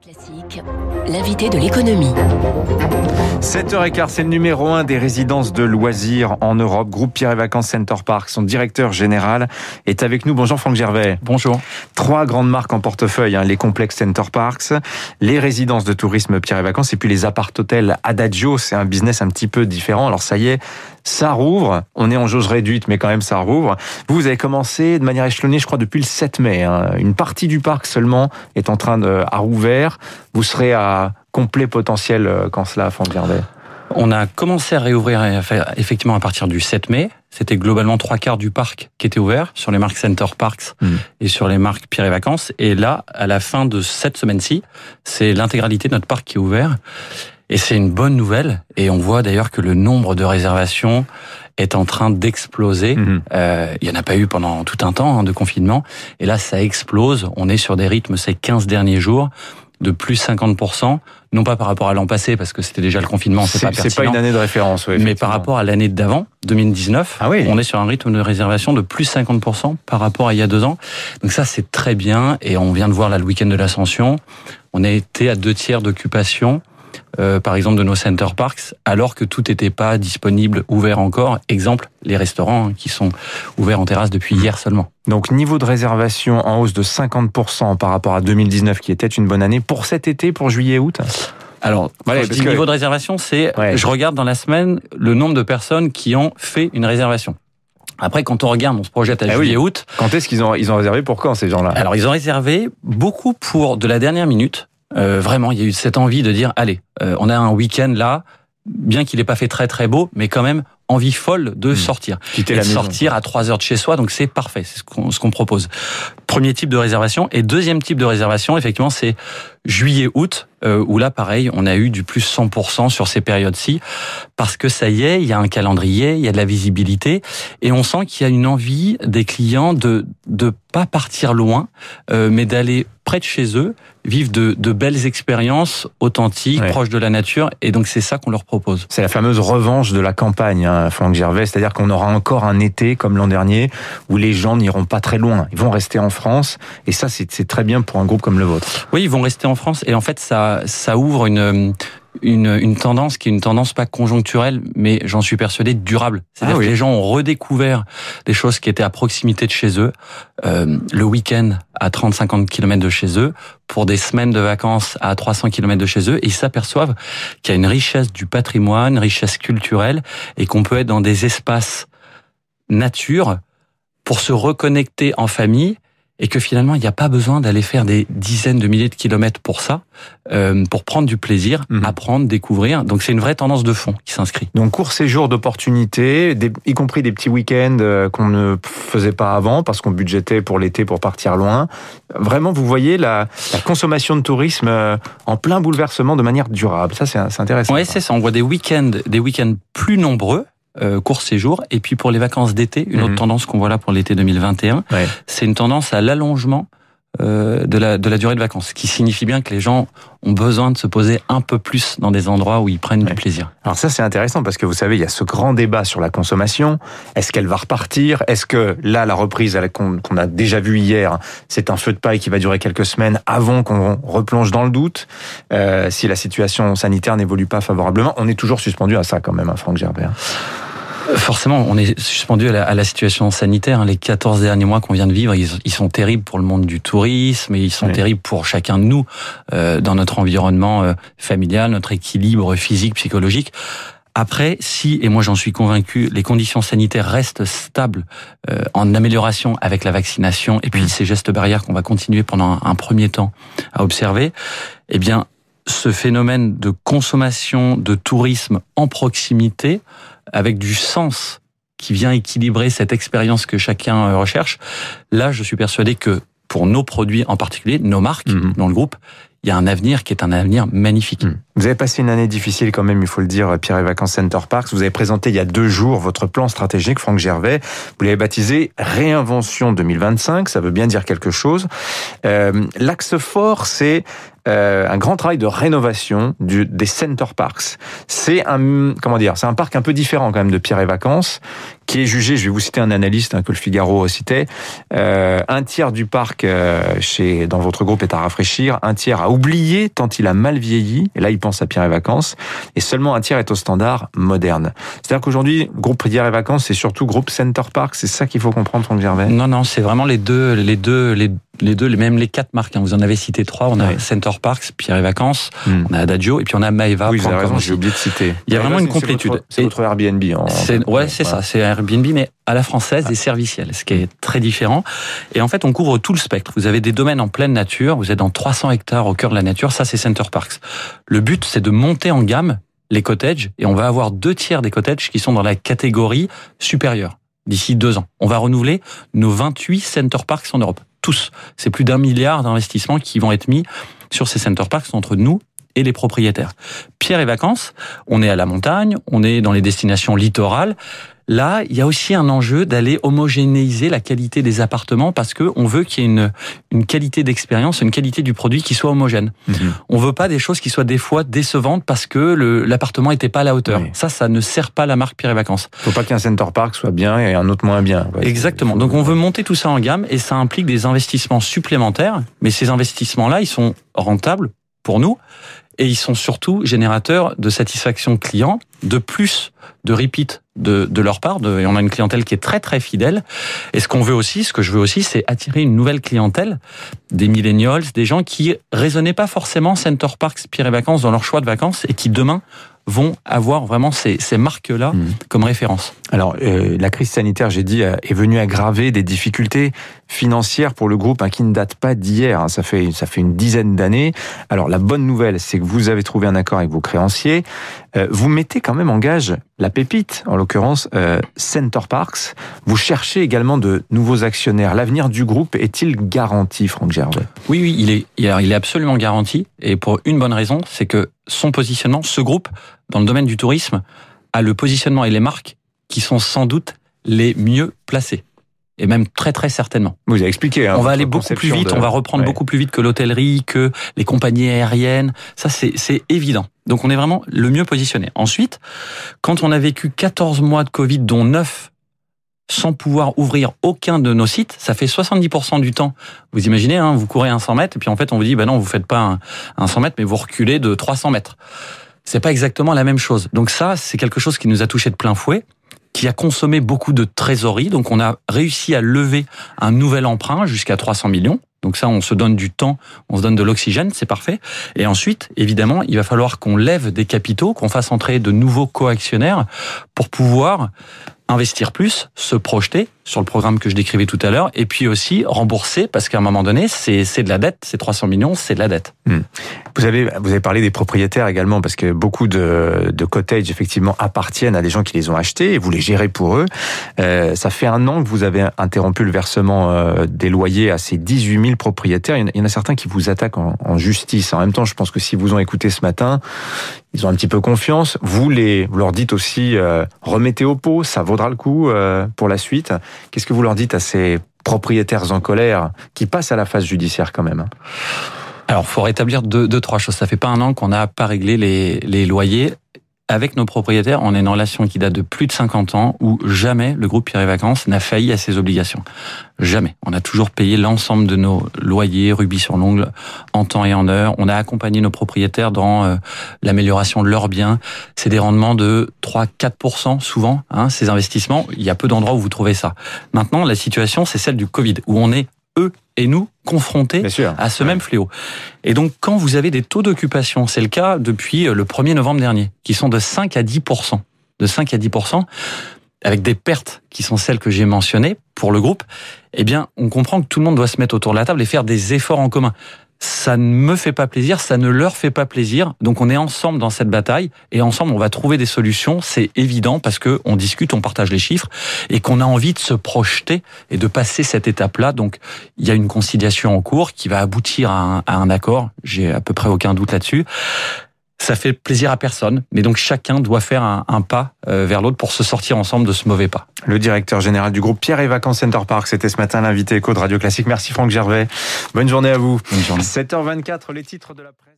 Classique, l'invité de l'économie. 7h15, c'est le numéro 1 des résidences de loisirs en Europe. Groupe Pierre et Vacances Center Park, son directeur général est avec nous. Bonjour Franck Gervais. Bonjour. Trois grandes marques en portefeuille, hein, les complexes Center Parks, les résidences de tourisme Pierre et Vacances et puis les appart-hôtels Adagio. C'est un business un petit peu différent. Alors ça y est, ça rouvre. On est en jauge réduite, mais quand même ça rouvre. Vous, vous avez commencé de manière échelonnée, je crois, depuis le 7 mai. Hein. Une partie du parc seulement est en train de à rouvert. Vous serez à complet potentiel euh, quand cela, Gervais On a commencé à réouvrir effectivement à partir du 7 mai. C'était globalement trois quarts du parc qui était ouvert sur les marques Center Parks mmh. et sur les marques Pierre et Vacances. Et là, à la fin de cette semaine-ci, c'est l'intégralité de notre parc qui est ouvert. Et c'est une bonne nouvelle. Et on voit d'ailleurs que le nombre de réservations est en train d'exploser. Mhm. Euh, il y en a pas eu pendant tout un temps hein, de confinement. Et là, ça explose. On est sur des rythmes ces 15 derniers jours de plus 50%, non pas par rapport à l'an passé, parce que c'était déjà le confinement, c'est pas C'est pas une année de référence, oui, Mais par rapport à l'année d'avant, 2019, ah oui. on est sur un rythme de réservation de plus 50% par rapport à il y a deux ans. Donc ça, c'est très bien, et on vient de voir là le week-end de l'Ascension, on a été à deux tiers d'occupation, euh, par exemple de nos center parks, alors que tout n'était pas disponible, ouvert encore. Exemple, les restaurants hein, qui sont ouverts en terrasse depuis hier seulement. Donc niveau de réservation en hausse de 50% par rapport à 2019, qui était une bonne année pour cet été, pour juillet-août. Alors, voilà, parce niveau de réservation, c'est je regarde dans la semaine le nombre de personnes qui ont fait une réservation. Après, quand on regarde, on se projette à eh juillet-août. Quand est-ce qu'ils ont, ils ont réservé pour quand ces gens-là? Alors, ils ont réservé beaucoup pour de la dernière minute. Euh, vraiment, il y a eu cette envie de dire, allez, euh, on a un week-end là, bien qu'il n'ait pas fait très très beau, mais quand même envie folle de hmm. sortir. Quitter la sortir à 3 heures de chez soi, donc c'est parfait, c'est ce qu'on propose. Premier type de réservation. Et deuxième type de réservation, effectivement, c'est juillet-août, euh, où là, pareil, on a eu du plus 100% sur ces périodes-ci, parce que ça y est, il y a un calendrier, il y a de la visibilité, et on sent qu'il y a une envie des clients de de pas partir loin, euh, mais d'aller près de chez eux, vivre de, de belles expériences authentiques, proches de la nature, et donc c'est ça qu'on leur propose. C'est la fameuse revanche de la campagne, hein, Franck Gervais, c'est-à-dire qu'on aura encore un été comme l'an dernier, où les gens n'iront pas très loin, ils vont rester en France, et ça c'est très bien pour un groupe comme le vôtre. Oui, ils vont rester en France, et en fait ça, ça ouvre une une, une, tendance qui est une tendance pas conjoncturelle, mais j'en suis persuadé durable. C'est-à-dire ah que les gens ont redécouvert des choses qui étaient à proximité de chez eux, euh, le week-end à 30-50 km de chez eux, pour des semaines de vacances à 300 km de chez eux, et ils s'aperçoivent qu'il y a une richesse du patrimoine, une richesse culturelle, et qu'on peut être dans des espaces nature pour se reconnecter en famille et que finalement il n'y a pas besoin d'aller faire des dizaines de milliers de kilomètres pour ça, euh, pour prendre du plaisir, mhm. apprendre, découvrir. Donc c'est une vraie tendance de fond qui s'inscrit. Donc court séjour d'opportunités, y compris des petits week-ends euh, qu'on ne faisait pas avant parce qu'on budgétait pour l'été pour partir loin. Vraiment, vous voyez la, la consommation de tourisme euh, en plein bouleversement de manière durable. Ça c'est intéressant. Oui, c'est ça. On voit des week-ends, des week-ends plus nombreux euh, court séjour. Et puis pour les vacances d'été, une autre mhm. tendance qu'on voit là pour l'été 2021, c'est une tendance à l'allongement euh, de, la, de la durée de vacances, ce qui signifie bien que les gens ont besoin de se poser un peu plus dans des endroits où ils prennent du plaisir. Alors ça c'est intéressant parce que vous savez, il y a ce grand débat sur la consommation. Est-ce qu'elle va repartir? Est-ce que là, la reprise qu'on a déjà vue hier, c'est un feu de paille qui va durer quelques semaines avant qu'on replonge dans le doute? Euh, Si la situation sanitaire n'évolue pas favorablement, on est toujours suspendu à ça quand même, hein, Franck Gerbert. Forcément, on est suspendu à la, situation sanitaire. Hein. Les 14 derniers mois qu'on vient de vivre, ils, sont terribles pour le monde du tourisme et ils sont terribles pour chacun de nous euh, dans notre environnement euh, familial, notre équilibre physique, psychologique. Après, si, et moi j'en suis convaincu, les conditions sanitaires restent stables euh, en amélioration avec la vaccination et puis mmh. ces gestes barrières qu'on va continuer pendant un, un, premier temps à observer, eh bien, ce phénomène de consommation, de tourisme en proximité, avec du sens qui vient équilibrer cette expérience que chacun euh, recherche, là, je suis persuadé que pour nos produits en particulier, nos marques, mhm. dans le groupe, il y a un avenir qui est un avenir magnifique. Mhm. Vous avez passé une année difficile quand même, il faut le dire, Pierre et Vacances Center Parks. Vous avez présenté il y a deux jours votre plan stratégique, Franck Gervais. Vous l'avez baptisé Réinvention 2025. Ça veut bien dire quelque chose. Euh, L'axe fort, c'est euh, un grand travail de rénovation des center parks. C'est un comment dire, c'est un parc un peu différent quand même de Pierre et Vacances, qui est jugé. Je vais vous citer un analyste hein, que le Figaro citait. Euh, un tiers du parc chez dans votre groupe est à rafraîchir, un tiers a oublié tant il a mal vieilli. Là, il à Pierre et Vacances. Et seulement un tiers est au standard moderne. C'est-à-dire qu'aujourd'hui, groupe Pierre et Vacances, c'est surtout groupe Center Park. C'est ça qu'il faut comprendre, Franck Gervais? Non, non, c'est vraiment les deux, les deux, les les deux, même les quatre marques. Hein. Vous en avez cité trois. On a Center Parks, Pierre et Vacances, hmm. on a Adagio et puis on a Maeva. Oui, j'ai oublié de citer. Il y a vraiment une complétude. C'est votre, Airbnb. En... Ouais, c'est ça. C'est Airbnb, mais à la française et servicielle, ce qui est très différent. Et en fait, on couvre tout le spectre. Vous avez des domaines en pleine nature. Vous êtes dans 300 hectares au cœur de la nature. Ça, c'est Center Parks. Le but, c'est de monter en gamme les cottages et on va avoir deux tiers des cottages qui sont dans la catégorie supérieure d'ici deux ans. On va renouveler nos 28 Center Parks en Europe tous. C'est plus d'un milliard d'investissements qui vont être mis sur ces center parks entre nous et les propriétaires. Pierre et vacances, on est à la montagne, on est dans les destinations littorales. Là, il y a aussi un enjeu d'aller homogénéiser la qualité des appartements parce que on veut qu'il y ait une, une qualité d'expérience, une qualité du produit qui soit homogène. On mhm. On veut pas des choses qui soient des fois décevantes parce que l'appartement était pas à la hauteur. Ça, ça ne sert pas la marque Pierre et Vacances. Faut pas qu'un center park soit bien et un autre moins bien. Exactement. Donc on veut monter tout ça en gamme et ça implique des investissements supplémentaires. Mais ces investissements-là, ils sont rentables pour nous et ils sont surtout générateurs de satisfaction client, de plus de repeat de, de leur part. De, et on a une clientèle qui est très très fidèle. Et ce qu'on veut aussi, ce que je veux aussi, c'est attirer une nouvelle clientèle, des millennials, des gens qui raisonnaient pas forcément Center Parks, Pierre et Vacances dans leur choix de vacances et qui demain vont avoir vraiment ces, ces marques-là mmh. comme référence. Alors, euh, la crise sanitaire, j'ai dit, euh, est venue aggraver des difficultés financières pour le groupe hein, qui ne date pas d'hier. Hein. ça fait ça fait une dizaine d'années. Alors, la bonne nouvelle, c'est que vous avez trouvé un accord avec vos créanciers. Euh, vous mettez quand même en gage la pépite, en l'occurrence euh, Center Parks. Vous cherchez également de nouveaux actionnaires. L'avenir du groupe est-il garanti, Franck Gervais? Oui, oui, il est, il est absolument garanti. Et pour une bonne raison, c'est que son positionnement, ce groupe, dans le domaine du tourisme, a le positionnement et les marques qui sont sans doute les mieux placés. Et même très très certainement. Vous avez expliqué. Hein, on va aller beaucoup plus vite, on va reprendre beaucoup plus vite que l'hôtellerie, que les compagnies aériennes. Ça, c'est évident. Donc on est vraiment le mieux positionné. Ensuite, quand on a vécu 14 mois de Covid, dont 9 sans pouvoir ouvrir aucun de nos sites, ça fait 70% du temps. Vous imaginez, hein, vous courez un 100 mètres, et puis en fait on vous dit, bah non, vous faites pas un, 100 mètres, mais vous reculez de 300 mètres. C'est pas exactement la même chose. Donc ça, c'est quelque chose qui nous a touché de plein fouet qui a consommé beaucoup de trésorerie. Donc on a réussi à lever un nouvel emprunt jusqu'à 300 millions. Donc ça, on se donne du temps, on se donne de l'oxygène, c'est parfait. Et ensuite, évidemment, il va falloir qu'on lève des capitaux, qu'on fasse entrer de nouveaux coactionnaires pour pouvoir investir plus, se projeter sur le programme que je décrivais tout à l'heure, et puis aussi rembourser, parce qu'à un moment donné, c'est de la dette, c'est 300 millions, c'est de la dette. Hmm. Vous avez vous avez parlé des propriétaires également, parce que beaucoup de, de cottages effectivement appartiennent à des gens qui les ont achetés, et vous les gérez pour eux. Euh, ça fait un an que vous avez interrompu le versement euh, des loyers à ces 18 000 propriétaires. Il y en a certains qui vous attaquent en, justice. En même temps, je pense que si vous ont écouté ce matin, ils ont un petit peu confiance. Vous les, vous leur dites aussi euh, remettez au pot, ça vaudra le coup euh, pour la suite. Qu'est-ce que vous leur dites à ces propriétaires en colère qui passent à la phase judiciaire quand même hein? Alors, faut rétablir deux, trois choses. Ça fait pas un an qu'on n'a pas réglé les loyers avec nos propriétaires, on est une relation qui date de plus de 50 ans où jamais le groupe Pierre et Vacances n'a failli à ses obligations. Jamais. On a toujours payé l'ensemble de nos loyers, rubis sur l'ongle, en temps et en heure. On a accompagné nos propriétaires dans euh, l'amélioration de leurs biens. C'est des rendements de 3-4% souvent, hein, ces investissements. Il y a peu d'endroits où vous trouvez ça. Maintenant, la situation, c'est celle du Covid, où on est eux et nous confrontés à ce même fléau. Et donc, quand vous avez des taux d'occupation, c'est le cas depuis euh, le 1er novembre dernier, qui sont de 5 à 10% de 5 à 10% avec des pertes qui sont celles que j'ai mentionnées pour le groupe, eh bien, on comprend que tout le monde doit se mettre autour de la table et faire des efforts en commun ça ne me fait pas plaisir, ça ne leur fait pas plaisir. Donc on est ensemble dans cette bataille et ensemble on va trouver des solutions. C'est évident parce que on discute, on partage les chiffres et qu'on a envie de se projeter et de passer cette étape-là. Donc il y a une conciliation en cours qui va aboutir à un, à un accord. J'ai à peu près aucun doute là-dessus. Ça fait plaisir à personne. Mais donc chacun doit faire un, un pas euh, vers l'autre pour se sortir ensemble de ce mauvais pas. Le directeur général du groupe Pierre et Vacances Center Park, c'était ce matin l'invité éco de Radio Classique. Merci Franck Gervais. Bonne journée à vous. Bonne journée. 7h24, les titres de la presse.